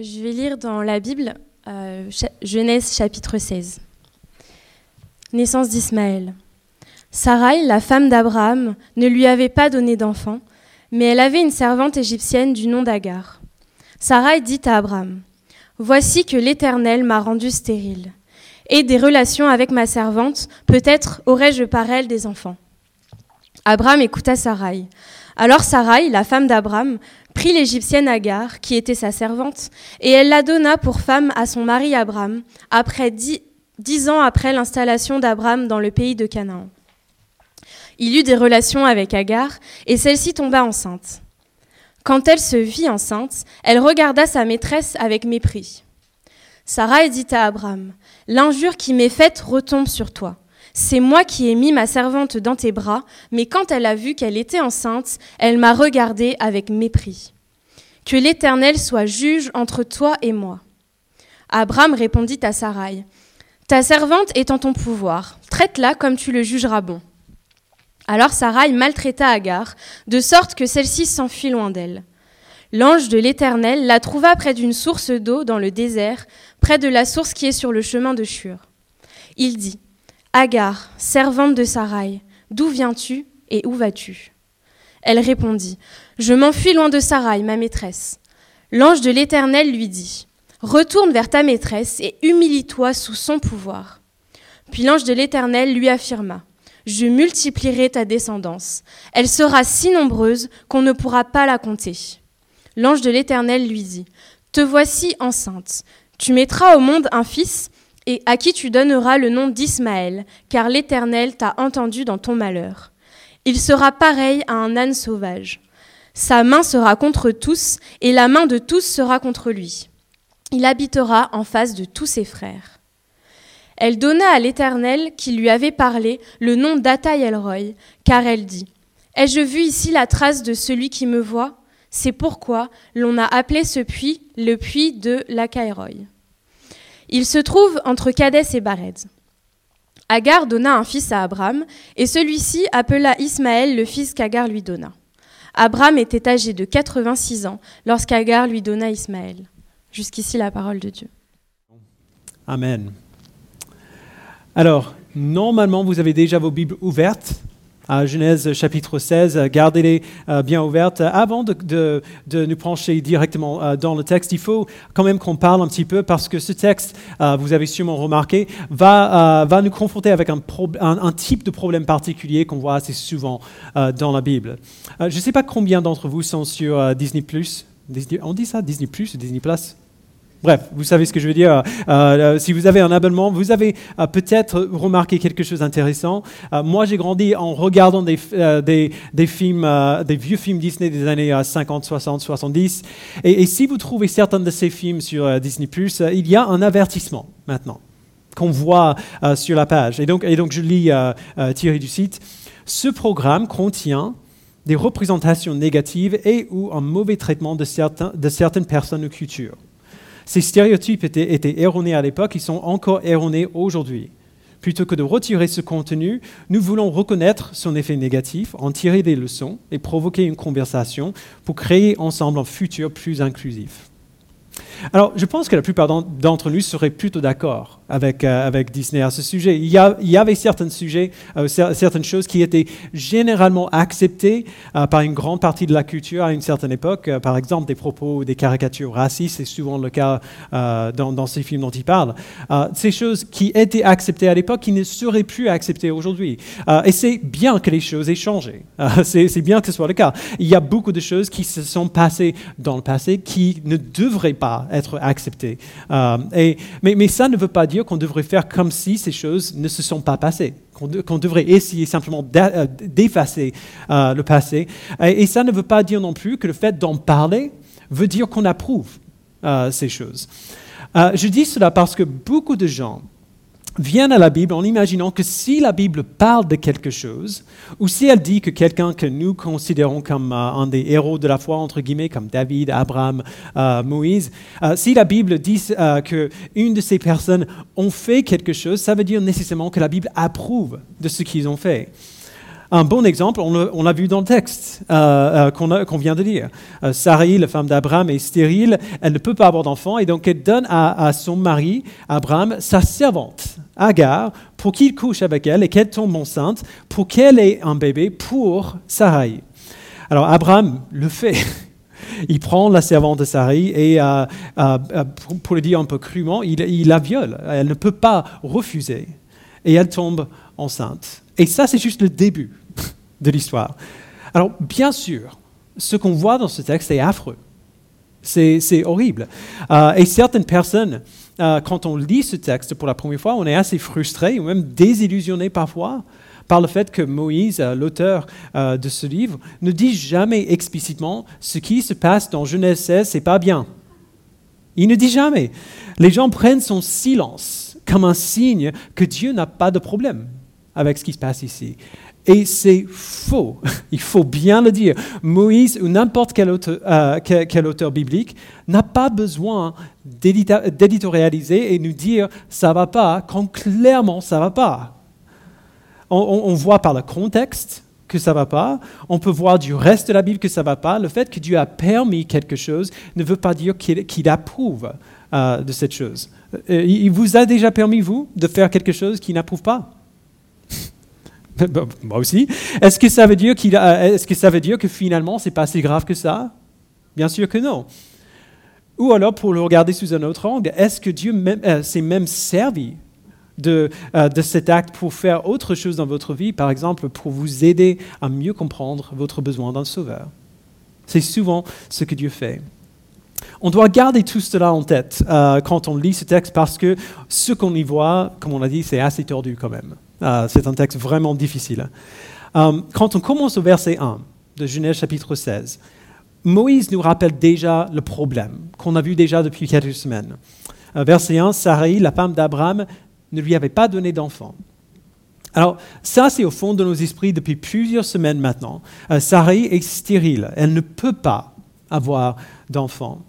Je vais lire dans la Bible euh, Genèse chapitre 16. Naissance d'Ismaël. Sarai, la femme d'Abraham, ne lui avait pas donné d'enfant, mais elle avait une servante égyptienne du nom d'Agar. Sarai dit à Abraham Voici que l'Éternel m'a rendue stérile. Et des relations avec ma servante, peut-être aurais-je par elle des enfants. Abraham écouta Sarai. Alors Sarai, la femme d'Abraham, prit l'Égyptienne Agar, qui était sa servante, et elle la donna pour femme à son mari Abraham, après dix, ans après l'installation d'Abraham dans le pays de Canaan. Il eut des relations avec Agar, et celle-ci tomba enceinte. Quand elle se vit enceinte, elle regarda sa maîtresse avec mépris. Sarah dit à Abraham, L'injure qui m'est faite retombe sur toi. C'est moi qui ai mis ma servante dans tes bras, mais quand elle a vu qu'elle était enceinte, elle m'a regardée avec mépris. Que l'Éternel soit juge entre toi et moi. Abraham répondit à Sarai, Ta servante est en ton pouvoir, traite-la comme tu le jugeras bon. Alors Sarai maltraita Agar, de sorte que celle-ci s'enfuit loin d'elle. L'ange de l'Éternel la trouva près d'une source d'eau dans le désert, près de la source qui est sur le chemin de Shur. Il dit Agar, servante de Sarai, d'où viens-tu et où vas-tu? Elle répondit Je m'enfuis loin de Sarai, ma maîtresse. L'ange de l'Éternel lui dit Retourne vers ta maîtresse et humilie-toi sous son pouvoir. Puis l'ange de l'Éternel lui affirma Je multiplierai ta descendance. Elle sera si nombreuse qu'on ne pourra pas la compter. L'ange de l'Éternel lui dit Te voici enceinte. Tu mettras au monde un fils et à qui tu donneras le nom d'Ismaël, car l'Éternel t'a entendu dans ton malheur. Il sera pareil à un âne sauvage. Sa main sera contre tous, et la main de tous sera contre lui. Il habitera en face de tous ses frères. Elle donna à l'Éternel, qui lui avait parlé, le nom d'Ataï Elroy, car elle dit Ai-je vu ici la trace de celui qui me voit? C'est pourquoi l'on a appelé ce puits le puits de l'Acaïroy. Il se trouve entre Cadès et Bared. Agar donna un fils à Abraham, et celui-ci appela Ismaël le fils qu'Agar lui donna. Abraham était âgé de 86 ans lorsqu'Agar lui donna Ismaël. Jusqu'ici la parole de Dieu. Amen. Alors, normalement, vous avez déjà vos Bibles ouvertes Genèse chapitre 16, gardez-les euh, bien ouvertes. Avant de, nous pencher directement euh, dans le texte, il faut quand même qu'on parle un petit peu parce que ce texte, euh, vous avez sûrement remarqué, va, va nous confronter avec un, un, type de problème particulier qu'on voit assez souvent dans la Bible. je ne sais pas combien d'entre vous sont sur Disney ⁇ on dit ça Disney ⁇ ou Disney ⁇ Bref, vous savez ce que je veux dire. Euh, euh, si vous avez un abonnement, vous avez euh, peut-être remarqué quelque chose d'intéressant. moi, j'ai grandi en regardant des, films, des vieux films Disney des années 50, 60, 70. Et, si vous trouvez certains de ces films sur Disney+, il y a un avertissement maintenant qu'on voit sur la page. Et donc, je lis tiré du site. Ce programme contient des représentations négatives et ou un mauvais traitement de certaines personnes ou cultures. Ces stéréotypes étaient, erronés à l'époque, ils sont encore erronés aujourd'hui. Plutôt que de retirer ce contenu, nous voulons reconnaître son effet négatif, en tirer des leçons et provoquer une conversation pour créer ensemble un futur plus inclusif. Alors, je pense que la plupart d'entre nous seraient plutôt d'accord avec, euh, avec Disney à ce sujet. Il y, avait certains sujets, euh, certaines choses qui étaient généralement acceptées euh, par une grande partie de la culture à une certaine époque. par exemple, des propos, des caricatures racistes, c'est souvent le cas dans, ces films dont il parle. ces choses qui étaient acceptées à l'époque, qui ne seraient plus acceptées aujourd'hui. et c'est bien que les choses aient changé. c'est bien que ce soit le cas. Il y a beaucoup de choses qui se sont passées dans le passé qui ne devraient pas être acceptées. et, mais, ça ne veut pas dire qu'on devrait faire comme si ces choses ne se sont pas passées, qu'on devrait essayer simplement euh, d'effacer euh, le passé. Et, ça ne veut pas dire non plus que le fait d'en parler veut dire qu'on approuve euh, ces choses. je dis cela parce que beaucoup de gens viennent à la Bible en imaginant que si la Bible parle de quelque chose, ou si elle dit que quelqu'un que nous considérons comme euh, un des héros de la foi, entre guillemets, comme David, Abraham, euh, Moïse, euh, si la Bible dit qu'une de ces personnes ont fait quelque chose, ça veut dire nécessairement que la Bible approuve de ce qu'ils ont fait. Un bon exemple, on l'a vu dans le texte qu'on vient de lire. Euh, Sarai, la femme d'Abraham, est stérile, elle ne peut pas avoir d'enfant, et donc elle donne à, son mari, Abraham, sa servante, Agar, pour qu'il couche avec elle et qu'elle tombe enceinte, pour qu'elle ait un bébé pour Sarai. Alors Abraham le fait. Il prend la servante de Sarai et, pour le dire un peu crûment, il, il la viole. Elle ne peut pas refuser. Et elle tombe enceinte. Et ça, c'est juste le début de l'histoire. Alors, bien sûr, ce qu'on voit dans ce texte est affreux. C'est horrible. Euh, et certaines personnes, euh, quand on lit ce texte pour la première fois, on est assez frustré ou même désillusionné parfois par le fait que Moïse, euh, l'auteur de ce livre, ne dit jamais explicitement ce qui se passe dans Genèse 16, c'est pas bien. Il ne dit jamais. Les gens prennent son silence comme un signe que Dieu n'a pas de problème avec ce qui se passe ici. Et c'est faux. Il faut bien le dire. Moïse ou n'importe quel, euh, quel, auteur biblique n'a pas besoin d'éditorialiser et nous dire ça va pas quand clairement ça va pas. On, voit par le contexte que ça va pas. On peut voir du reste de la Bible que ça va pas. Le fait que Dieu a permis quelque chose ne veut pas dire qu'il approuve euh, de cette chose. Euh, il vous a déjà permis, vous, de faire quelque chose qu'il n'approuve pas? Bah, moi aussi. Est-ce que ça veut dire qu'il est-ce que ça veut dire que finalement c'est pas si grave que ça? Bien sûr que non. Ou alors pour le regarder sous un autre angle, est-ce que Dieu euh, s'est même servi de, euh, de cet acte pour faire autre chose dans votre vie, par exemple pour vous aider à mieux comprendre votre besoin d'un sauveur? C'est souvent ce que Dieu fait. On doit garder tout cela en tête euh, quand on lit ce texte parce que ce qu'on y voit, comme on l'a dit, c'est assez tordu quand même. Euh, c'est un texte vraiment difficile. Quand on commence au verset 1 de Genèse chapitre 16, Moïse nous rappelle déjà le problème qu'on a vu déjà depuis quelques semaines. verset 1, Sarai, la femme d'Abraham, ne lui avait pas donné d'enfant. Alors, ça, c'est au fond de nos esprits depuis plusieurs semaines maintenant. Sarai est stérile. Elle ne peut pas avoir d'enfant.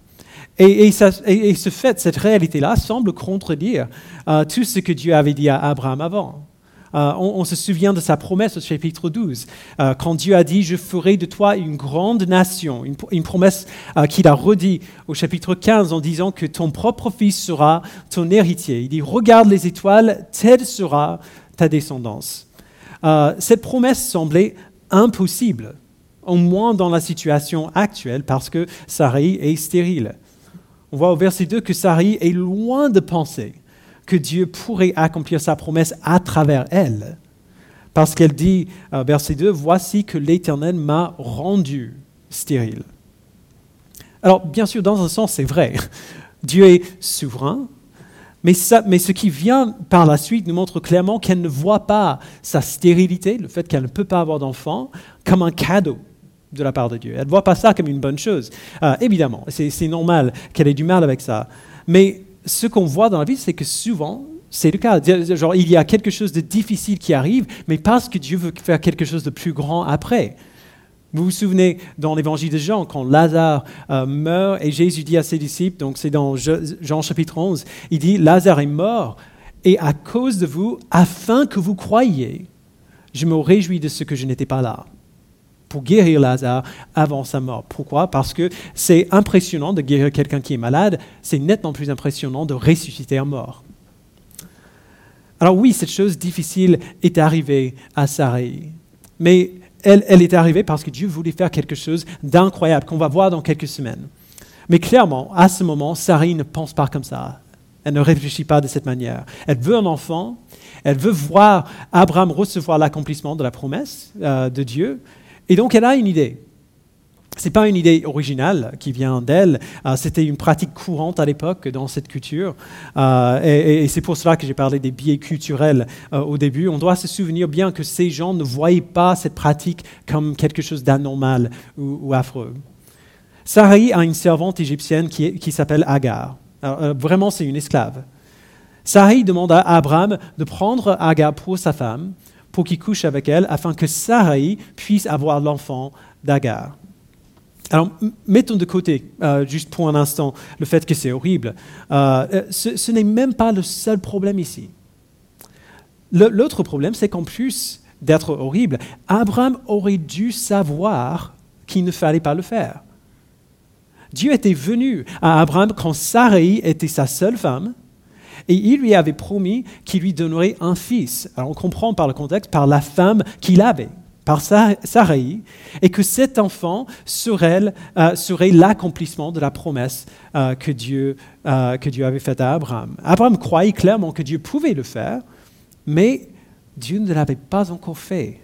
Et, ce fait, cette réalité-là, semble contredire euh, tout ce que Dieu avait dit à Abraham avant. Euh, on, se souvient de sa promesse au chapitre 12, euh, quand Dieu a dit, je ferai de toi une grande nation, une, promesse qu'il a redit au chapitre 15 en disant que ton propre fils sera ton héritier. Il dit, regarde les étoiles, telle sera ta descendance. cette promesse semblait impossible, au moins dans la situation actuelle, parce que Sarai est stérile. On voit au verset 2 que Sarai est loin de penser que Dieu pourrait accomplir sa promesse à travers elle. Parce qu'elle dit, euh, verset 2, Voici que l'Éternel m'a rendu stérile. Alors, bien sûr, dans un sens, c'est vrai. Dieu est souverain, mais, ce qui vient par la suite nous montre clairement qu'elle ne voit pas sa stérilité, le fait qu'elle ne peut pas avoir d'enfant, comme un cadeau de la part de Dieu. Elle ne voit pas ça comme une bonne chose. Euh, évidemment, c'est normal qu'elle ait du mal avec ça. Mais ce qu'on voit dans la vie, c'est que souvent, c'est le cas. Genre, il y a quelque chose de difficile qui arrive, mais parce que Dieu veut faire quelque chose de plus grand après. Vous vous souvenez dans l'évangile de Jean, quand Lazare euh, meurt et Jésus dit à ses disciples, donc c'est dans Jean chapitre 11, il dit, Lazare est mort et à cause de vous, afin que vous croyiez, je me réjouis de ce que je n'étais pas là pour guérir Lazare avant sa mort. Pourquoi? Parce que c'est impressionnant de guérir quelqu'un qui est malade, c'est nettement plus impressionnant de ressusciter un mort. Alors oui, cette chose difficile est arrivée à Sarai, mais elle, elle est arrivée parce que Dieu voulait faire quelque chose d'incroyable qu'on va voir dans quelques semaines. Mais clairement, à ce moment, Sarai ne pense pas comme ça. Elle ne réfléchit pas de cette manière. Elle veut un enfant, elle veut voir Abraham recevoir l'accomplissement de la promesse euh, de Dieu, et donc elle a une idée. Ce n'est pas une idée originale qui vient d'elle, euh, c'était une pratique courante à l'époque dans cette culture. Euh, et, c'est pour cela que j'ai parlé des biais culturels euh, au début. On doit se souvenir bien que ces gens ne voyaient pas cette pratique comme quelque chose d'anormal ou, affreux. Sarai a une servante égyptienne qui, s'appelle Agar. vraiment, c'est une esclave. Sarai demande à Abraham de prendre Agar pour sa femme pour qu'il couche avec elle, afin que Sarai puisse avoir l'enfant d'Agar. Alors, mettons de côté, euh, juste pour un instant, le fait que c'est horrible. Euh, ce, n'est même pas le seul problème ici. L'autre problème, c'est qu'en plus, d'être horrible, Abraham aurait dû savoir qu'il ne fallait pas le faire. Dieu était venu à Abraham quand Sarai était sa seule femme, et il lui avait promis qu'il lui donnerait un fils. Alors on comprend par le contexte, par la femme qu'il avait, par Sarai, et que cet enfant serait, euh, serait l'accomplissement de la promesse euh, que, Dieu, euh, que Dieu avait faite à Abraham. Abraham croyait clairement que Dieu pouvait le faire, mais Dieu ne l'avait pas encore fait.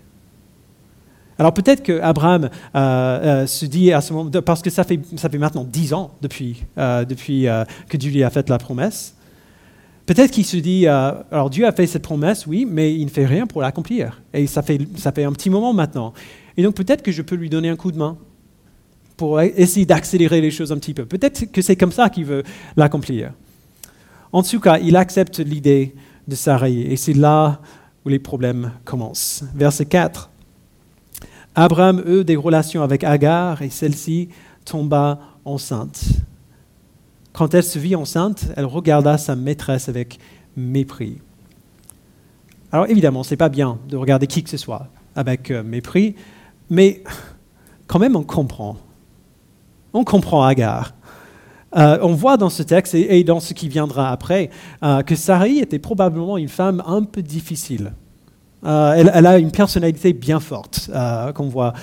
Alors peut-être qu'Abraham euh, euh, se dit à ce moment, parce que ça fait, ça fait maintenant dix ans depuis, depuis que Dieu lui a fait la promesse, peut-être qu'il se dit, alors Dieu a fait cette promesse, oui, mais il ne fait rien pour l'accomplir. Et ça fait, ça fait un petit moment maintenant. Et donc peut-être que je peux lui donner un coup de main pour essayer d'accélérer les choses un petit peu. Peut-être que c'est comme ça qu'il veut l'accomplir. En tout cas, il accepte l'idée de s'arrêter. Et c'est là où les problèmes commencent. Verset 4. Abraham eut des relations avec Agar et celle-ci tomba enceinte. Quand elle se vit enceinte, elle regarda sa maîtresse avec mépris. Alors évidemment, ce n'est pas bien de regarder qui que ce soit avec euh, mépris, mais quand même on comprend. On comprend Agar. Euh, on voit dans ce texte et, dans ce qui viendra après euh, que Sarai était probablement une femme un peu difficile. Euh, elle, a une personnalité bien forte qu'on voit.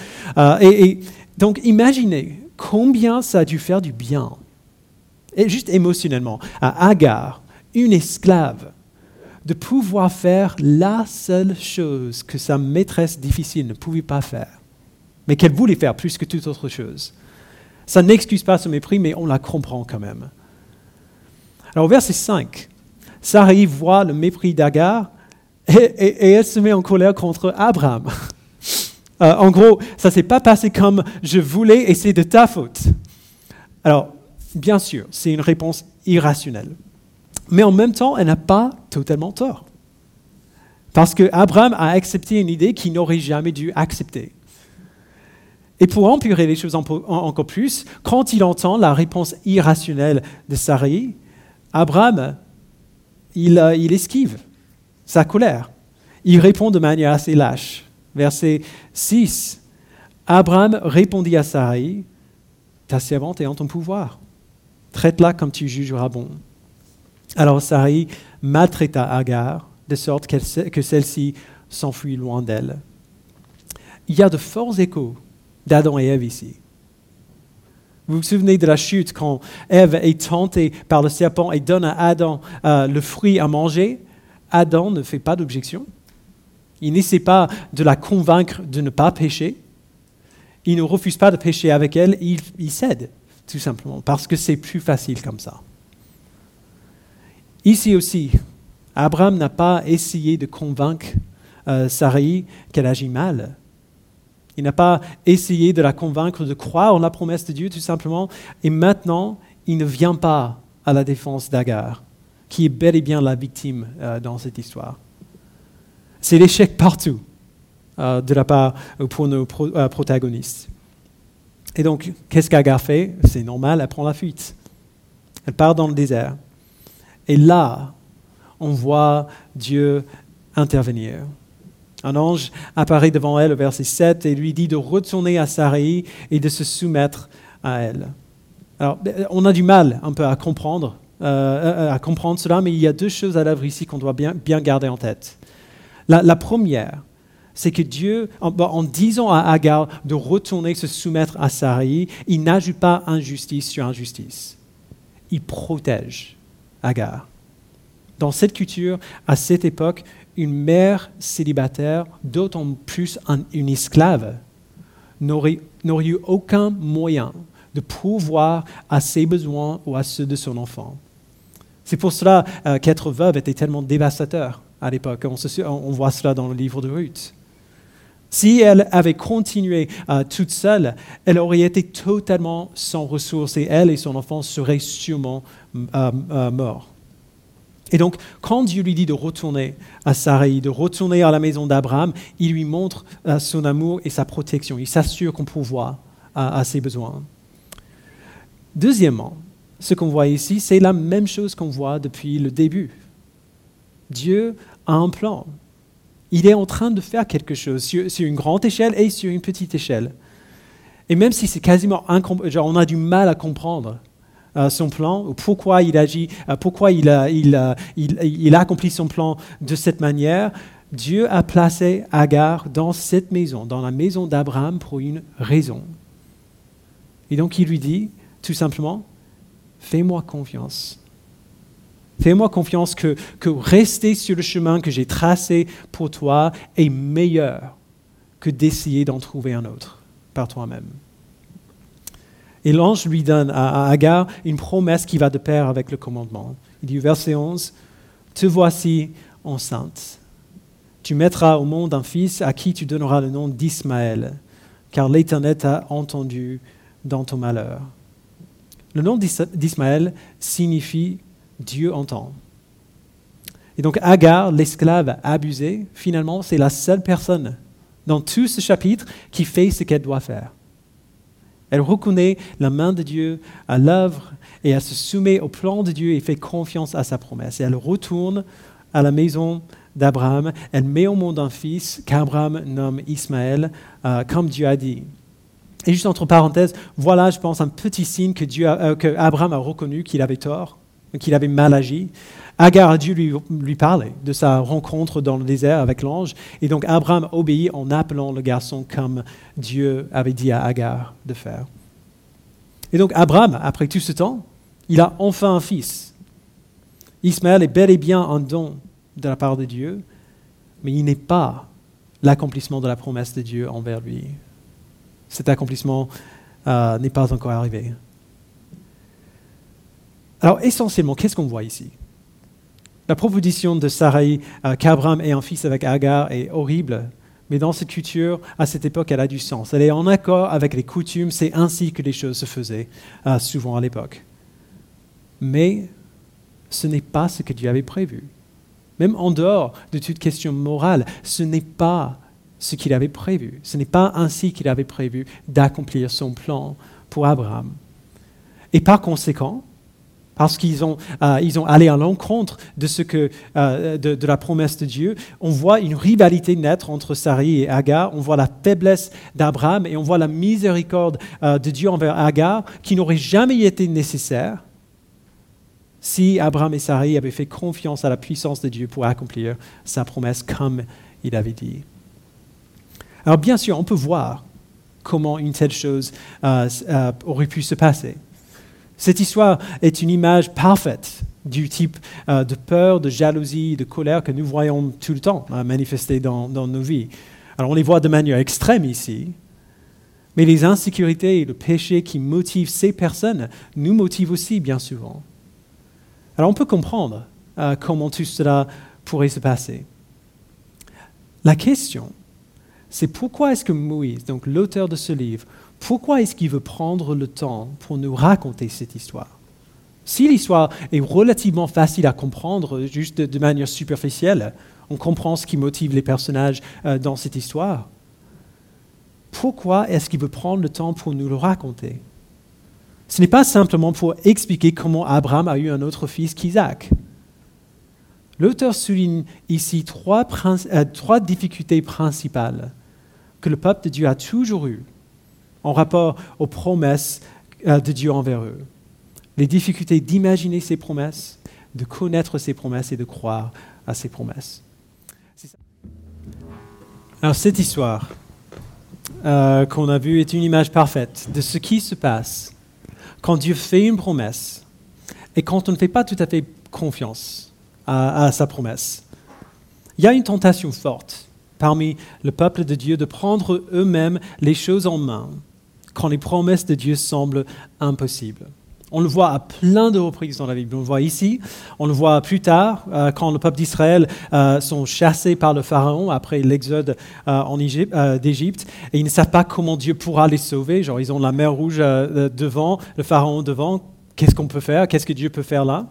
Et, donc imaginez combien ça a dû faire du bien, et juste émotionnellement, à Agar, une esclave, de pouvoir faire la seule chose que sa maîtresse difficile ne pouvait pas faire, mais qu'elle voulait faire plus que toute autre chose. Ça n'excuse pas ce mépris, mais on la comprend quand même. Alors, verset 5, Sarai voit le mépris d'Agar et, elle se met en colère contre Abraham. Euh, en gros, ça ne s'est pas passé comme je voulais et c'est de ta faute. Alors, bien sûr, c'est une réponse irrationnelle. Mais en même temps, elle n'a pas totalement tort. Parce que Abraham a accepté une idée qu'il n'aurait jamais dû accepter. Et pour empirer les choses encore plus, quand il entend la réponse irrationnelle de Sarai, Abraham, il, euh, esquive sa colère. Il répond de manière assez lâche. Verset 6. Abraham répondit à Sarai, ta servante est en ton pouvoir. Traite-la comme tu jugeras bon. Alors Sarai maltraita Agar, de sorte que celle-ci s'enfuit loin d'elle. Il y a de forts échos d'Adam et Ève ici. Vous vous souvenez de la chute quand Ève est tentée par le serpent et donne à Adam euh, le fruit à manger? Adam ne fait pas d'objection. Il n'essaie pas de la convaincre de ne pas pécher. Il ne refuse pas de pécher avec elle, il, il cède, tout simplement, parce que c'est plus facile comme ça. Ici aussi, Abraham n'a pas essayé de convaincre euh, Sarai qu'elle agit mal. Il n'a pas essayé de la convaincre de croire en la promesse de Dieu, tout simplement. Et maintenant, il ne vient pas à la défense d'Agar, qui est bel et bien la victime euh, dans cette histoire. C'est l'échec partout euh, de la part euh, pour nos protagonistes. Et donc, qu'est-ce qu'Agar fait C'est normal, elle prend la fuite. Elle part dans le désert. Et là, on voit Dieu intervenir. Un ange apparaît devant elle au verset 7 et lui dit de retourner à Sarai et de se soumettre à elle. Alors, on a du mal un peu à comprendre, euh, à comprendre cela, mais il y a deux choses à l'œuvre ici qu'on doit bien, bien, garder en tête. La, première, c'est que Dieu, en, disant à Agar de retourner se soumettre à Sarai, il n'ajoute pas injustice sur injustice. Il protège Agar. Dans cette culture, à cette époque, une mère célibataire, d'autant plus une esclave, n'aurait eu aucun moyen de pouvoir à ses besoins ou à ceux de son enfant. C'est pour cela euh, qu'être veuve était tellement dévastateur à l'époque. On, voit cela dans le livre de Ruth. Si elle avait continué euh, toute seule, elle aurait été totalement sans ressources et elle et son enfant seraient sûrement euh, morts. Et donc, quand Dieu lui dit de retourner à Sarai, de retourner à la maison d'Abraham, il lui montre euh, son amour et sa protection. Il s'assure qu'on pourvoit à ses besoins. Deuxièmement, ce qu'on voit ici, c'est la même chose qu'on voit depuis le début. Dieu a un plan. Il est en train de faire quelque chose sur, une grande échelle et sur une petite échelle. Et même si c'est quasiment genre on a du mal à comprendre euh, son plan, ou pourquoi il agit, euh, pourquoi il, il, il, a accompli son plan de cette manière, Dieu a placé Agar dans cette maison, dans la maison d'Abraham, pour une raison. Et donc il lui dit, tout simplement, fais-moi confiance. Fais-moi confiance que, que rester sur le chemin que j'ai tracé pour toi est meilleur que d'essayer d'en trouver un autre par toi-même. Et l'ange lui donne à, Agar une promesse qui va de pair avec le commandement. Il dit, verset 11, Te voici enceinte. Tu mettras au monde un fils à qui tu donneras le nom d'Ismaël, car l'Éternel t'a entendu dans ton malheur. Le nom d'Ismaël signifie Dieu entend. Et donc Agar, l'esclave abusée, finalement, c'est la seule personne dans tout ce chapitre qui fait ce qu'elle doit faire. Elle reconnaît la main de Dieu à l'œuvre et elle se soumet au plan de Dieu et fait confiance à sa promesse. Et elle retourne à la maison d'Abraham. Elle met au monde un fils qu'Abraham nomme Ismaël, euh, comme Dieu a dit. Et juste entre parenthèses, voilà, je pense, un petit signe que, Dieu euh, Abraham a reconnu qu'il avait tort, qu'il avait mal agi. Agar a dû lui, parler de sa rencontre dans le désert avec l'ange. Et donc Abraham obéit en appelant le garçon comme Dieu avait dit à Agar de faire. Et donc Abraham, après tout ce temps, il a enfin un fils. Ismaël est bel et bien un don de la part de Dieu, mais il n'est pas l'accomplissement de la promesse de Dieu envers lui cet accomplissement euh, n'est pas encore arrivé. Alors essentiellement, qu'est-ce qu'on voit ici? La proposition de Sarai euh, qu'Abraham ait un fils avec Agar est horrible, mais dans cette culture, à cette époque, elle a du sens. Elle est en accord avec les coutumes, c'est ainsi que les choses se faisaient euh, souvent à l'époque. Mais ce n'est pas ce que Dieu avait prévu. Même en dehors de toute question morale, ce n'est pas ce qu'il avait prévu. Ce n'est pas ainsi qu'il avait prévu d'accomplir son plan pour Abraham. Et par conséquent, parce qu'ils ont, euh, ont allé à l'encontre de, euh, de, la promesse de Dieu, on voit une rivalité naître entre Sarai et Agar, on voit la faiblesse d'Abraham et on voit la miséricorde euh, de Dieu envers Agar qui n'aurait jamais été nécessaire si Abraham et Sarai avaient fait confiance à la puissance de Dieu pour accomplir sa promesse comme il avait dit. Alors bien sûr, on peut voir comment une telle chose aurait pu se passer. Cette histoire est une image parfaite du type euh, de peur, de jalousie, de colère que nous voyons tout le temps manifester dans, dans, nos vies. Alors on les voit de manière extrême ici, mais les insécurités et le péché qui motivent ces personnes nous motivent aussi bien souvent. Alors on peut comprendre comment tout cela pourrait se passer. La question c'est pourquoi est-ce que Moïse, donc l'auteur de ce livre, pourquoi est-ce qu'il veut prendre le temps pour nous raconter cette histoire? Si l'histoire est relativement facile à comprendre, juste de, manière superficielle, on comprend ce qui motive les personnages euh, dans cette histoire. Pourquoi est-ce qu'il veut prendre le temps pour nous le raconter? Ce n'est pas simplement pour expliquer comment Abraham a eu un autre fils qu'Isaac. L'auteur souligne ici trois, euh, trois difficultés principales que le peuple de Dieu a toujours eu en rapport aux promesses euh, de Dieu envers eux. Les difficultés d'imaginer ces promesses, de connaître ces promesses et de croire à ces promesses. Alors cette histoire euh, qu'on a vue est une image parfaite de ce qui se passe quand Dieu fait une promesse et quand on ne fait pas tout à fait confiance à sa promesse. Il y a une tentation forte parmi le peuple de Dieu de prendre eux-mêmes les choses en main quand les promesses de Dieu semblent impossibles. On le voit à plein de reprises dans la Bible. On le voit ici, on le voit plus tard, euh, quand le peuple d'Israël euh, sont chassés par le Pharaon après l'exode euh, d'Égypte, et ils ne savent pas comment Dieu pourra les sauver. Genre, ils ont la mer rouge devant, le Pharaon devant. Qu'est-ce qu'on peut faire? Qu'est-ce que Dieu peut faire là?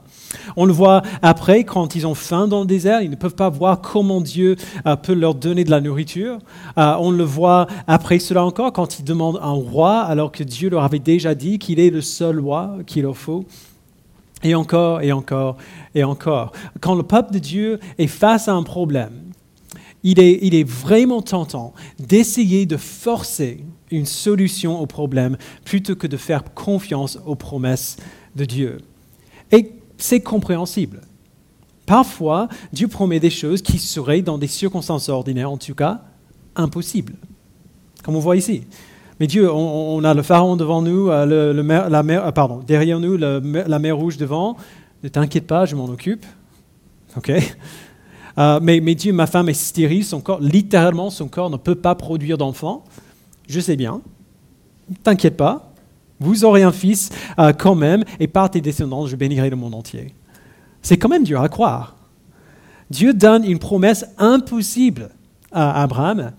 On le voit après, quand ils ont faim dans le désert, ils ne peuvent pas voir comment Dieu euh, peut leur donner de la nourriture. Euh, on le voit après cela encore, quand ils demandent un roi, alors que Dieu leur avait déjà dit qu'il est le seul roi qu'il leur faut. Et encore, et encore, et encore. Quand le peuple de Dieu est face à un problème, il est, il est vraiment tentant d'essayer de forcer une solution au problème plutôt que de faire confiance aux promesses de Dieu. C'est compréhensible. Parfois, Dieu promet des choses qui seraient, dans des circonstances ordinaires en tout cas, impossibles. Comme on voit ici. Mais Dieu, on, a le pharaon devant nous, euh, la mer, euh, pardon, derrière nous, la mer rouge devant. Ne t'inquiète pas, je m'en occupe. OK? Euh, mais, mais, Dieu, ma femme est stérile, son corps, littéralement, son corps ne peut pas produire d'enfant. Je sais bien. T'inquiète pas, vous aurez un fils quand même, et par tes descendants, je bénirai le monde entier. C'est quand même dur à croire. Dieu donne une promesse impossible à Abraham.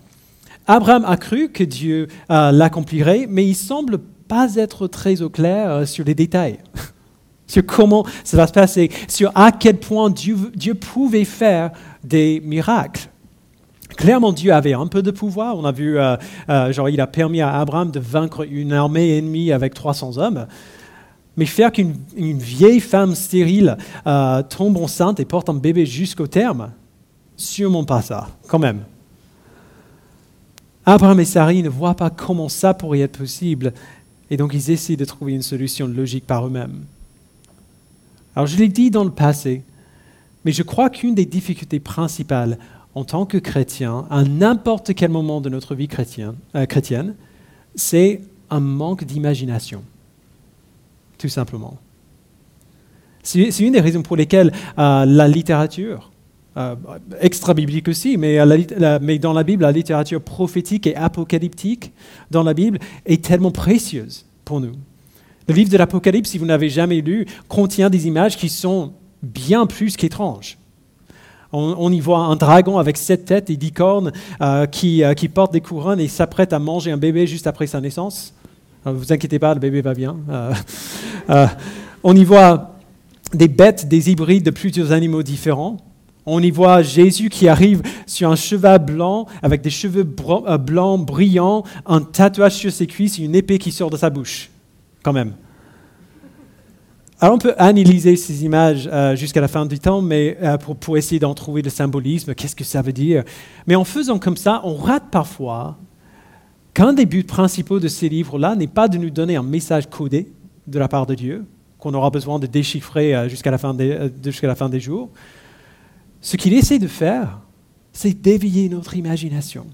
Abraham a cru que Dieu euh, l'accomplirait, mais il semble pas être très au clair euh, sur les détails, sur comment ça va se passer, sur à quel point Dieu pouvait faire des miracles. Clairement, Dieu avait un peu de pouvoir. On a vu, euh, genre, il a permis à Abraham de vaincre une armée ennemie avec 300 hommes. Mais faire qu'une vieille femme stérile euh, tombe enceinte et porte un bébé jusqu'au terme, sûrement pas ça, quand même. Abraham et Sarai ne voient pas comment ça pourrait être possible, et donc ils essaient de trouver une solution logique par eux-mêmes. Alors je l'ai dit dans le passé, mais je crois qu'une des difficultés principales en tant que chrétien, à n'importe quel moment de notre vie chrétienne, euh, chrétienne c'est un manque d'imagination tout simplement. C'est une des raisons pour lesquelles euh, la littérature, euh, extra-biblique aussi, mais, dans la Bible, la littérature prophétique et apocalyptique dans la Bible est tellement précieuse pour nous. Le livre de l'Apocalypse, si vous n'avez jamais lu, contient des images qui sont bien plus qu'étranges. On, y voit un dragon avec sept têtes et dix cornes euh, qui, qui porte des couronnes et s'apprête à manger un bébé juste après sa naissance. Ne vous inquiétez pas, le bébé va bien. Euh, euh, on y voit des bêtes, des hybrides de plusieurs animaux différents. On y voit Jésus qui arrive sur un cheval blanc avec des cheveux euh, blancs brillants, un tatouage sur ses cuisses et une épée qui sort de sa bouche. Quand même. Alors on peut analyser ces images jusqu'à la fin du temps, mais pour, pour, essayer d'en trouver le symbolisme, qu'est-ce que ça veut dire? Mais en faisant comme ça, on rate parfois qu'un des buts principaux de ces livres-là n'est pas de nous donner un message codé de la part de Dieu, qu'on aura besoin de déchiffrer euh, jusqu'à la, fin des, euh, jusqu'à la fin des jours. Ce qu'il essaie de faire, c'est d'éveiller notre imagination.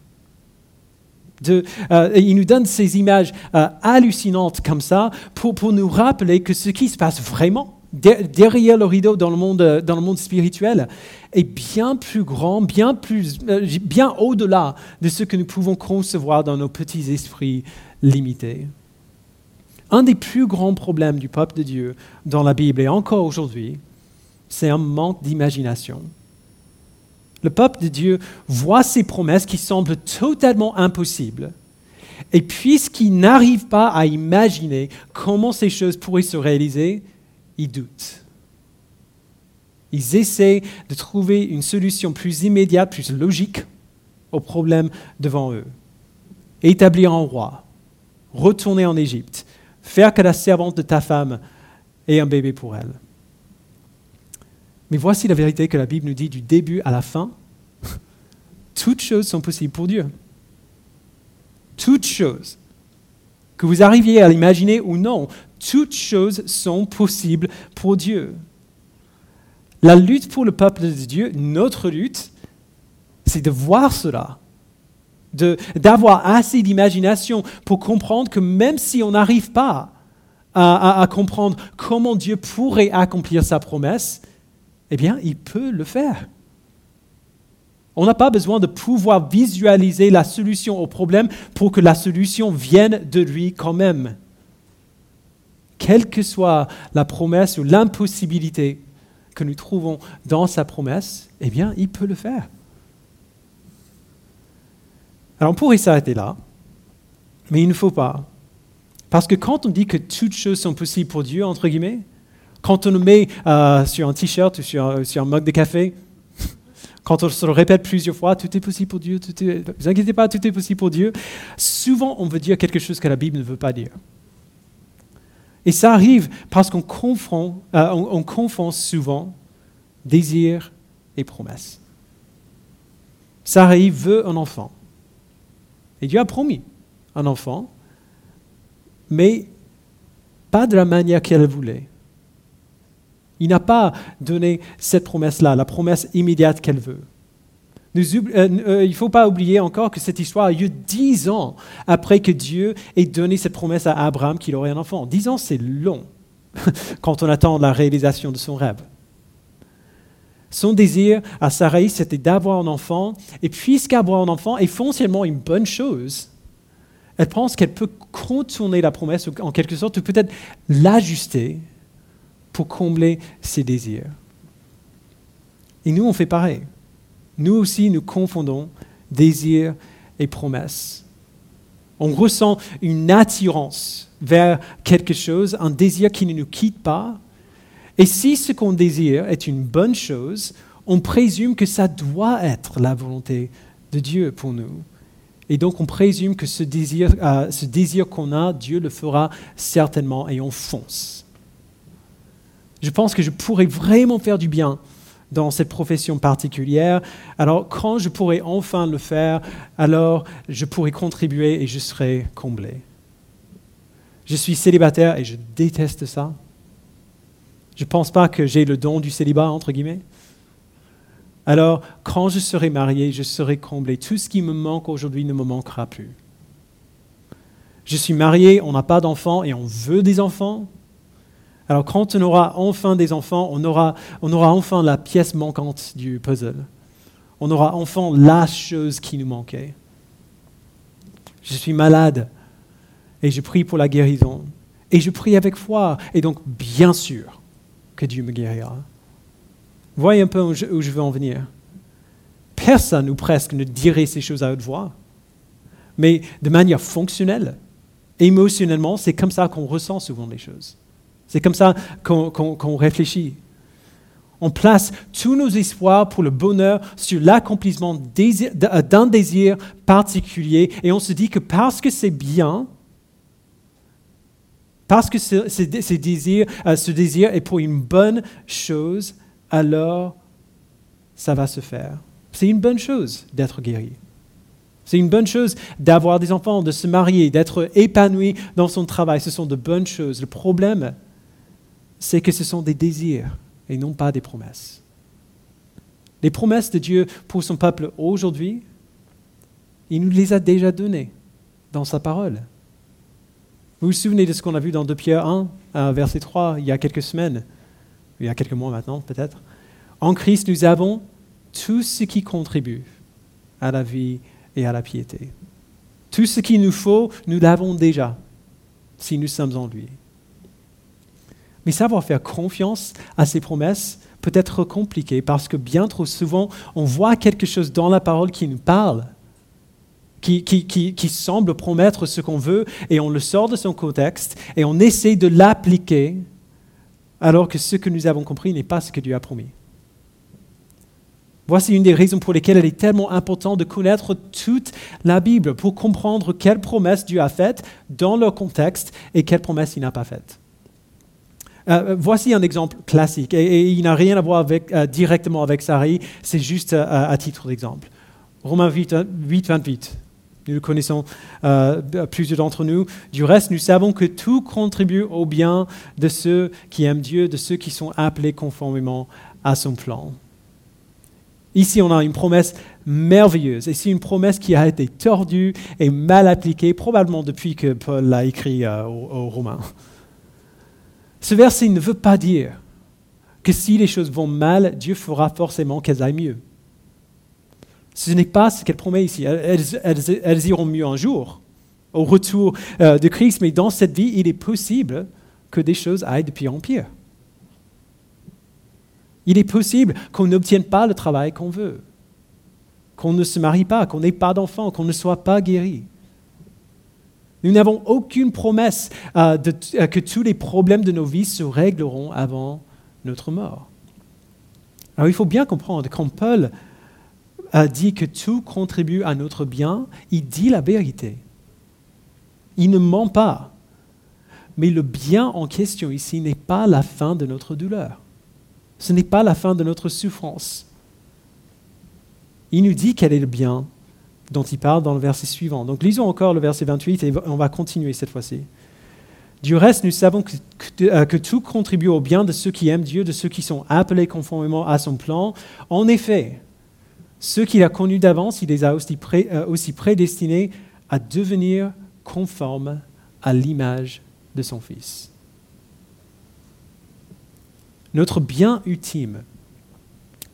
Euh, il nous donne ces images hallucinantes comme ça pour, nous rappeler que ce qui se passe vraiment derrière le rideau dans le monde, dans le monde spirituel est bien plus grand, bien, plus, euh, bien au-delà de ce que nous pouvons concevoir dans nos petits esprits limités. Un des plus grands problèmes du peuple de Dieu dans la Bible et encore aujourd'hui, c'est un manque d'imagination. Le peuple de Dieu voit ces promesses qui semblent totalement impossibles. Et puisqu'il n'arrive pas à imaginer comment ces choses pourraient se réaliser, ils doutent. Ils essaient de trouver une solution plus immédiate, plus logique au problème devant eux. Établir un roi, retourner en Égypte, faire que la servante de ta femme ait un bébé pour elle. Mais voici la vérité que la Bible nous dit du début à la fin. Toutes choses sont possibles pour Dieu. Toutes choses. Que vous arriviez à l'imaginer ou non, toutes choses sont possibles pour Dieu. La lutte pour le peuple de Dieu, notre lutte, c'est de voir cela, d'avoir assez d'imagination pour comprendre que même si on n'arrive pas à, comprendre comment Dieu pourrait accomplir sa promesse, eh bien, il peut le faire. On n'a pas besoin de pouvoir visualiser la solution au problème pour que la solution vienne de lui quand même quelle que soit la promesse ou l'impossibilité que nous trouvons dans sa promesse, eh bien, il peut le faire. Alors, on pourrait s'arrêter là, mais il ne faut pas. Parce que quand on dit que toutes choses sont possibles pour Dieu, entre guillemets, quand on le met euh, sur un t-shirt ou sur, un mug de café, quand on se le répète plusieurs fois, tout est possible pour Dieu, ne vous inquiétez pas, tout est possible pour Dieu, souvent on veut dire quelque chose que la Bible ne veut pas dire. Et ça arrive parce qu'on confond, euh, on, confond souvent désir et promesse. Sarai veut un enfant. Et Dieu a promis un enfant, mais pas de la manière qu'elle voulait. Il n'a pas donné cette promesse-là, la promesse immédiate qu'elle veut. Euh, euh, il ne faut pas oublier encore que cette histoire a lieu dix ans après que Dieu ait donné cette promesse à Abraham qu'il aurait un enfant. Dix ans, c'est long quand on attend la réalisation de son rêve. Son désir à Sarai, c'était d'avoir un enfant, et puisqu'avoir un enfant est foncièrement une bonne chose, elle pense qu'elle peut contourner la promesse, en quelque sorte, ou peut-être l'ajuster pour combler ses désirs. Et nous, on fait pareil. Nous aussi, nous confondons désir et promesse. On ressent une attirance vers quelque chose, un désir qui ne nous quitte pas. Et si ce qu'on désire est une bonne chose, on présume que ça doit être la volonté de Dieu pour nous. Et donc on présume que ce désir, euh, ce désir qu'on a, Dieu le fera certainement et on fonce. Je pense que je pourrais vraiment faire du bien dans cette profession particulière. Alors quand je pourrai enfin le faire, alors je pourrai contribuer et je serai comblé. Je suis célibataire et je déteste ça. Je ne pense pas que j'ai le don du célibat, entre guillemets. Alors, quand je serai marié, je serai comblé. Tout ce qui me manque aujourd'hui ne me manquera plus. Je suis marié, on n'a pas d'enfants et on veut des enfants. Alors quand on aura enfin des enfants, on aura, on aura enfin la pièce manquante du puzzle. On aura enfin la chose qui nous manquait. Je suis malade et je prie pour la guérison. Et je prie avec foi. Et donc, bien sûr que Dieu me guérira. Voyez un peu je, où je veux en venir. Personne ou presque ne dirait ces choses à haute voix. Mais de manière fonctionnelle, émotionnellement, c'est comme ça qu'on ressent souvent les choses. C'est comme ça qu'on réfléchit. On place tous nos espoirs pour le bonheur sur l'accomplissement d'un désir particulier et on se dit que parce que c'est bien, parce que ce, désir, euh, ce désir est pour une bonne chose, alors ça va se faire. C'est une bonne chose d'être guéri. C'est une bonne chose d'avoir des enfants, de se marier, d'être épanoui dans son travail. Ce sont de bonnes choses. Le problème, c'est que ce sont des désirs et non pas des promesses. Les promesses de Dieu pour son peuple aujourd'hui, il nous les a déjà données dans sa parole. Vous vous souvenez de ce qu'on a vu dans 2 Pierre 1, verset 3, il y a quelques semaines, il y a quelques mois maintenant peut-être. En Christ, nous avons tout ce qui contribue à la vie et à la piété. Tout ce qu'il nous faut, nous l'avons déjà si nous sommes en lui. Mais savoir faire confiance à ces promesses peut être compliqué parce que bien trop souvent, on voit quelque chose dans la parole qui nous parle, qui, qui semble promettre ce qu'on veut, et on le sort de son contexte, et on essaie de l'appliquer, alors que ce que nous avons compris n'est pas ce que Dieu a promis. Voici une des raisons pour lesquelles il est tellement important de connaître toute la Bible pour comprendre quelles promesses Dieu a faites dans leur contexte et quelles promesses il n'a pas faites. Euh, voici un exemple classique, et, il n'a rien à voir euh, directement avec Sarai, c'est juste euh, à titre d'exemple. Romains 8, 28. Nous le connaissons plusieurs d'entre nous. Du reste, nous savons que tout contribue au bien de ceux qui aiment Dieu, de ceux qui sont appelés conformément à son plan. Ici, on a une promesse merveilleuse. Et c'est une promesse qui a été tordue et mal appliquée, probablement depuis que Paul l'a écrit aux Romains. Ce verset ne veut pas dire que si les choses vont mal, Dieu fera forcément qu'elles aillent mieux. Ce n'est pas ce qu'elle promet ici. Elles, iront mieux un jour, au retour euh, de Christ, mais dans cette vie, il est possible que des choses aillent de pire en pire. Il est possible qu'on n'obtienne pas le travail qu'on veut, qu'on ne se marie pas, qu'on n'ait pas d'enfants, qu'on ne soit pas guéri. Nous n'avons aucune promesse euh, euh, que tous les problèmes de nos vies se régleront avant notre mort. Alors il faut bien comprendre, quand Paul a dit que tout contribue à notre bien, il dit la vérité. Il ne ment pas. Mais le bien en question ici n'est pas la fin de notre douleur. Ce n'est pas la fin de notre souffrance. il nous dit quel est le bien dont il parle dans le verset suivant. Donc lisons encore le verset 28 et on va continuer cette fois-ci. Du reste, nous savons que, euh, que, tout contribue au bien de ceux qui aiment Dieu, de ceux qui sont appelés conformément à son plan. En effet, ceux qu'il a connus d'avance, il les a aussi, euh, aussi prédestinés à devenir conformes à l'image de son Fils. Notre bien ultime,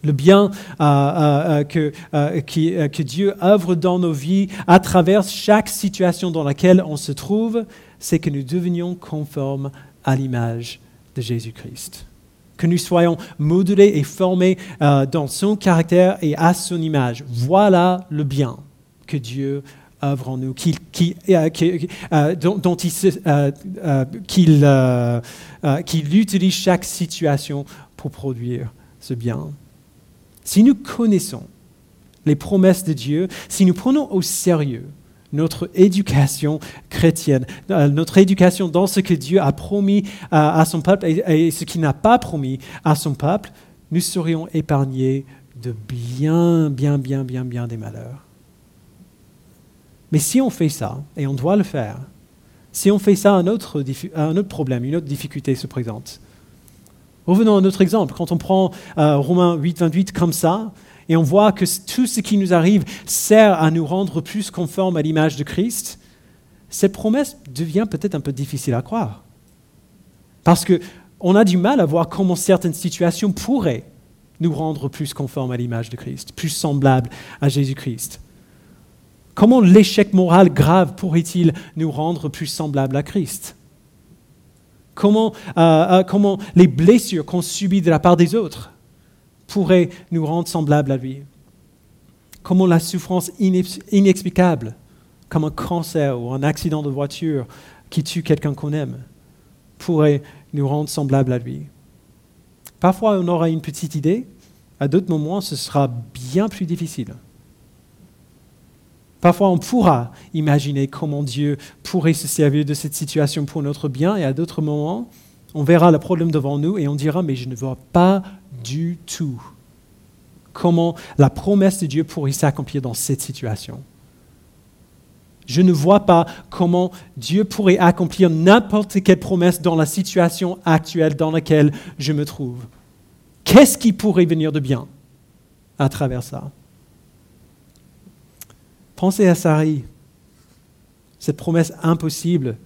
le bien euh, euh, que, euh, que Dieu œuvre dans nos vies à travers chaque situation dans laquelle on se trouve, c'est que nous devenions conformes à l'image de Jésus-Christ. Que nous soyons modelés et formés dans son caractère et à son image. Voilà le bien que Dieu œuvre en nous, qu'il utilise chaque situation pour produire ce bien. Si nous connaissons les promesses de Dieu, si nous prenons au sérieux notre éducation chrétienne, euh, notre éducation dans ce que Dieu a promis à, son peuple et, ce qu'il n'a pas promis à son peuple, nous serions épargnés de bien, bien, bien, bien, bien des malheurs. Mais si on fait ça, et on doit le faire, si on fait ça, un autre, un autre problème, une autre difficulté se présente. Revenons à notre exemple. Quand on prend euh, Romains 8, 28 comme ça, et on voit que tout ce qui nous arrive sert à nous rendre plus conformes à l'image de Christ, cette promesse devient peut-être un peu difficile à croire. Parce qu'on a du mal à voir comment certaines situations pourraient nous rendre plus conformes à l'image de Christ, plus semblables à Jésus-Christ. Comment l'échec moral grave pourrait-il nous rendre plus semblables à Christ? Comment, euh, euh, comment les blessures qu'on subit de la part des autres pourraient nous rendre semblables à lui? Comment la souffrance inexplicable, comme un cancer ou un accident de voiture qui tue quelqu'un qu'on aime, pourrait nous rendre semblables à lui? Parfois, on aura une petite idée, à d'autres moments, ce sera bien plus difficile. Parfois, on pourra imaginer comment Dieu pourrait se servir de cette situation pour notre bien, et à d'autres moments, on verra le problème devant nous et on dira, mais je ne vois pas du tout comment la promesse de Dieu pourrait s'accomplir dans cette situation. Je ne vois pas comment Dieu pourrait accomplir n'importe quelle promesse dans la situation actuelle dans laquelle je me trouve. Qu'est-ce qui pourrait venir de bien à travers ça? Pensez à Sarie, cette promesse impossible.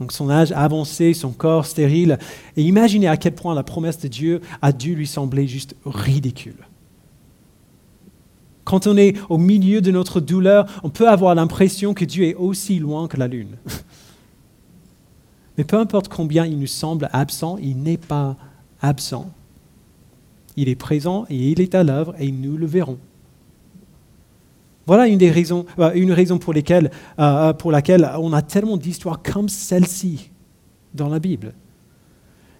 Donc son âge avancé, son corps stérile. Et imaginez à quel point la promesse de Dieu a dû lui sembler juste ridicule. Quand on est au milieu de notre douleur, on peut avoir l'impression que Dieu est aussi loin que la lune. Mais peu importe combien il nous semble absent, il n'est pas absent. Il est présent et il est à l'œuvre et nous le verrons. Voilà une, des raisons, euh, raison pour, lesquelles, euh, euh, pour laquelle on a tellement d'histoires comme celle-ci dans la Bible.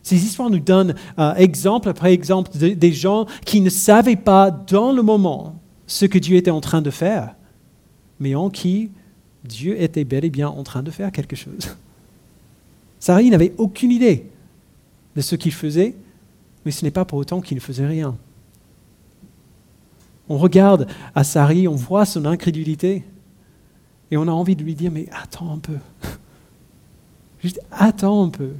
Ces histoires nous donnent exemple après exemple des gens qui ne savaient pas dans le moment ce que Dieu était en train de faire, mais en qui Dieu était bel et bien en train de faire quelque chose. Sarah n'avait aucune idée de ce qu'il faisait, mais ce n'est pas pour autant qu'il ne faisait rien. On regarde à Sari, on voit son incrédulité, et on a envie de lui dire, mais attends un peu. Juste attends un peu.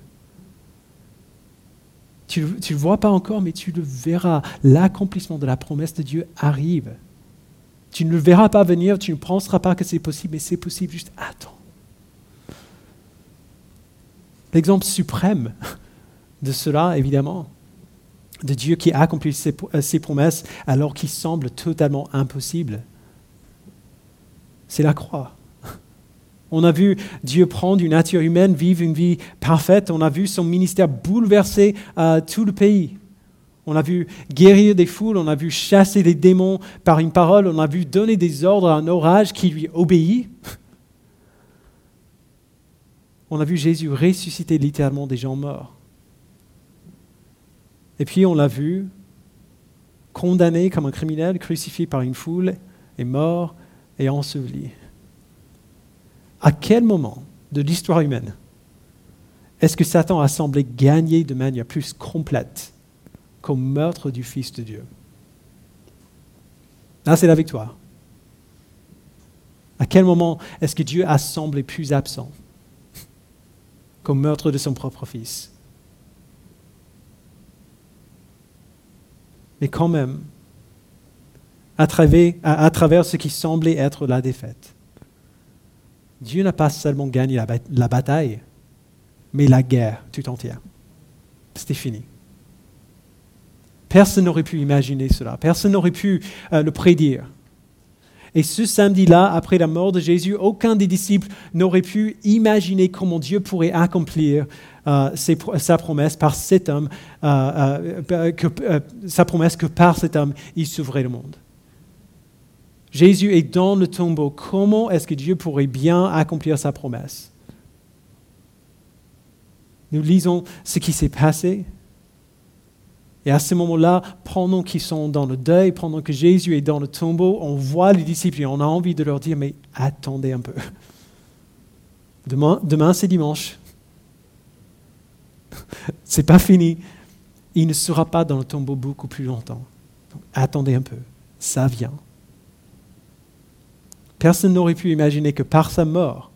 Tu ne le vois pas encore, mais tu le verras. L'accomplissement de la promesse de Dieu arrive. Tu ne le verras pas venir, tu ne penseras pas que c'est possible, mais c'est possible, juste attends. L'exemple suprême de cela, évidemment, de Dieu qui accomplit ses, euh, ses promesses alors qu'il semble totalement impossible. C'est la croix. On a vu Dieu prendre une nature humaine, vivre une vie parfaite. On a vu son ministère bouleverser euh, tout le pays. On a vu guérir des foules, on a vu chasser des démons par une parole, on a vu donner des ordres à un orage qui lui obéit. On a vu Jésus ressusciter littéralement des gens morts. Et puis on l'a vu, condamné comme un criminel, crucifié par une foule, et mort et enseveli. À quel moment de l'histoire humaine est-ce que Satan a semblé gagner de manière plus complète qu'au meurtre du Fils de Dieu? Là, c'est la victoire. À quel moment est-ce que Dieu a semblé plus absent qu'au meurtre de son propre fils? Mais quand même, à travers, ce qui semblait être la défaite, Dieu n'a pas seulement gagné la bataille, mais la guerre tout entière. C'était fini. Personne n'aurait pu imaginer cela. Personne n'aurait pu euh, le prédire. Et ce samedi-là, après la mort de Jésus, aucun des disciples n'aurait pu imaginer comment Dieu pourrait accomplir euh, sa promesse par cet homme, euh, que, sa promesse que par cet homme, il sauverait le monde. Jésus est dans le tombeau. Comment est-ce que Dieu pourrait bien accomplir sa promesse? Nous lisons ce qui s'est passé et à ce moment-là, pendant qu'ils sont dans le deuil, pendant que Jésus est dans le tombeau, on voit les disciples et on a envie de leur dire, mais attendez un peu. Demain, c'est dimanche. c'est pas fini. Il ne sera pas dans le tombeau beaucoup plus longtemps. attendez un peu. Ça vient. Personne n'aurait pu imaginer que par sa mort,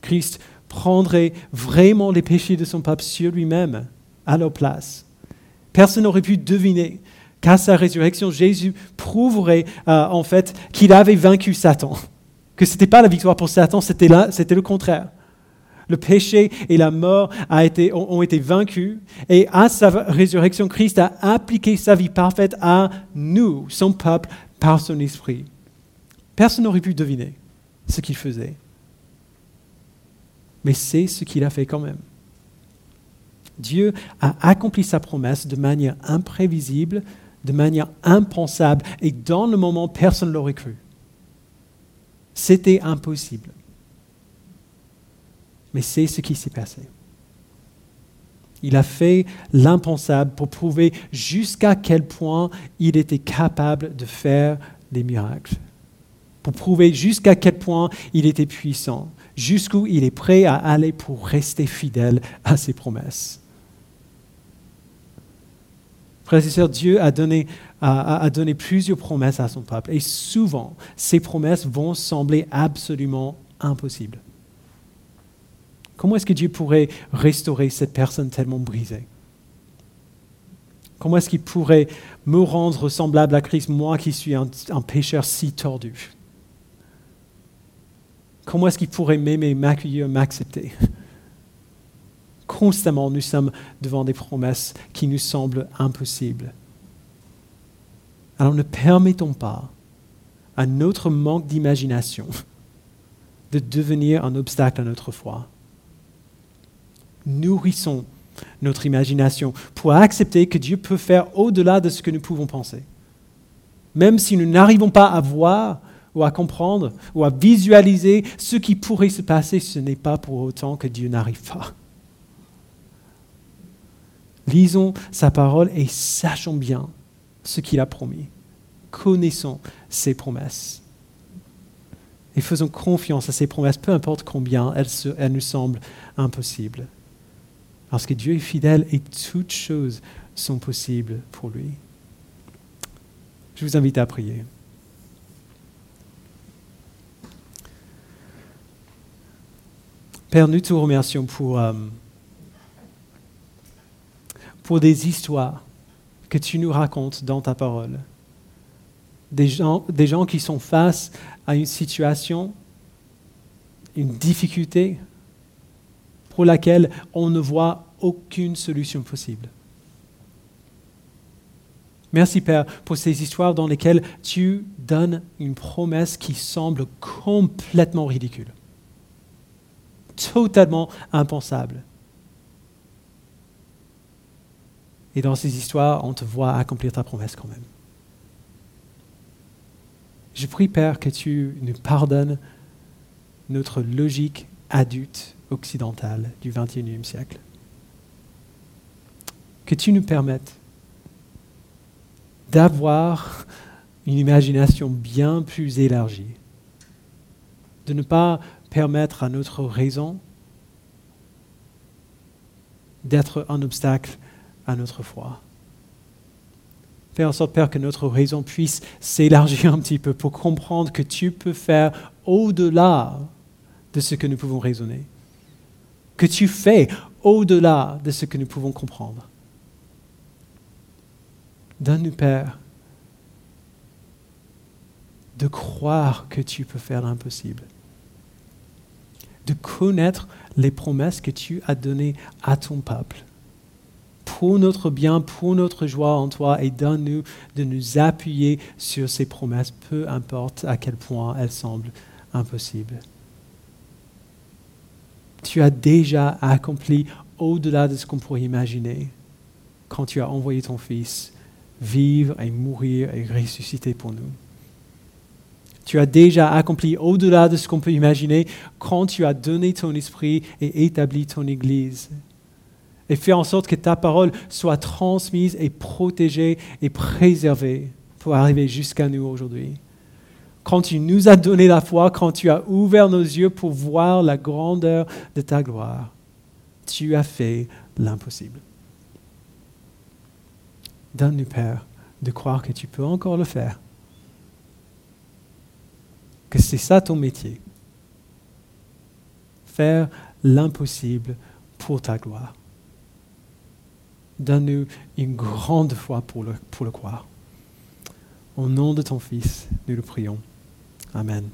Christ prendrait vraiment les péchés de son peuple sur lui-même, à leur place Personne n'aurait pu deviner qu'à sa résurrection, Jésus prouverait euh, en fait qu'il avait vaincu Satan. Que ce n'était pas la victoire pour Satan, c'était, le contraire. Le péché et la mort ont, été vaincus et à sa résurrection, Christ a appliqué sa vie parfaite à nous, son peuple, par son esprit. Personne n'aurait pu deviner ce qu'il faisait. Mais c'est ce qu'il a fait quand même. Dieu a accompli sa promesse de manière imprévisible, de manière impensable, et dans le moment, personne ne l'aurait cru. C'était impossible. Mais c'est ce qui s'est passé. Il a fait l'impensable pour prouver jusqu'à quel point il était capable de faire des miracles. Pour prouver jusqu'à quel point il était puissant, jusqu'où il est prêt à aller pour rester fidèle à ses promesses. Frères et Dieu a donné, a, donné plusieurs promesses à son peuple. Et souvent, ces promesses vont sembler absolument impossibles. Comment est-ce que Dieu pourrait restaurer cette personne tellement brisée? Comment est-ce qu'il pourrait me rendre semblable à Christ, moi qui suis un, un pécheur si tordu? Comment est-ce qu'il pourrait m'aimer, m'accueillir, m'accepter? Constamment, nous sommes devant des promesses qui nous semblent impossibles. Alors ne permettons pas à notre manque d'imagination de devenir un obstacle à notre foi. Nourrissons notre imagination pour accepter que Dieu peut faire au-delà de ce que nous pouvons penser. Même si nous n'arrivons pas à voir ou à comprendre ou à visualiser ce qui pourrait se passer, ce n'est pas pour autant que Dieu n'arrive pas. Lisons sa parole et sachons bien ce qu'il a promis. Connaissons ses promesses. Et faisons confiance à ses promesses, peu importe combien elles, nous semblent impossibles. Parce que Dieu est fidèle et toutes choses sont possibles pour lui. Je vous invite à prier. Père, nous te remercions pour... Euh, pour des histoires que tu nous racontes dans ta parole. Des gens, des gens qui sont face à une situation, une difficulté pour laquelle on ne voit aucune solution possible. Merci Père pour ces histoires dans lesquelles tu donnes une promesse qui semble complètement ridicule, totalement impensable. Et dans ces histoires, on te voit accomplir ta promesse quand même. Je prie, Père, que tu nous pardonnes notre logique adulte occidentale du XXIe siècle. Que tu nous permettes d'avoir une imagination bien plus élargie, de ne pas permettre à notre raison d'être un obstacle à notre foi. Fais en sorte, Père, que notre raison puisse s'élargir un petit peu pour comprendre que tu peux faire au-delà de ce que nous pouvons raisonner. Que tu fais au-delà de ce que nous pouvons comprendre. Donne-nous, Père, de croire que tu peux faire l'impossible. De connaître les promesses que tu as données à ton peuple pour notre bien, pour notre joie en toi, et donne-nous de nous appuyer sur ces promesses, peu importe à quel point elles semblent impossibles. Tu as déjà accompli au-delà de ce qu'on pourrait imaginer quand tu as envoyé ton Fils vivre et mourir et ressusciter pour nous. Tu as déjà accompli au-delà de ce qu'on peut imaginer quand tu as donné ton esprit et établi ton Église et fais en sorte que ta parole soit transmise et protégée et préservée pour arriver jusqu'à nous aujourd'hui. Quand tu nous as donné la foi, quand tu as ouvert nos yeux pour voir la grandeur de ta gloire, tu as fait l'impossible. Donne-nous, Père, de croire que tu peux encore le faire. Que c'est ça ton métier. Faire l'impossible pour ta gloire. Donne-nous une grande foi pour le, pour le croire. Au nom de ton Fils, nous le prions. Amen.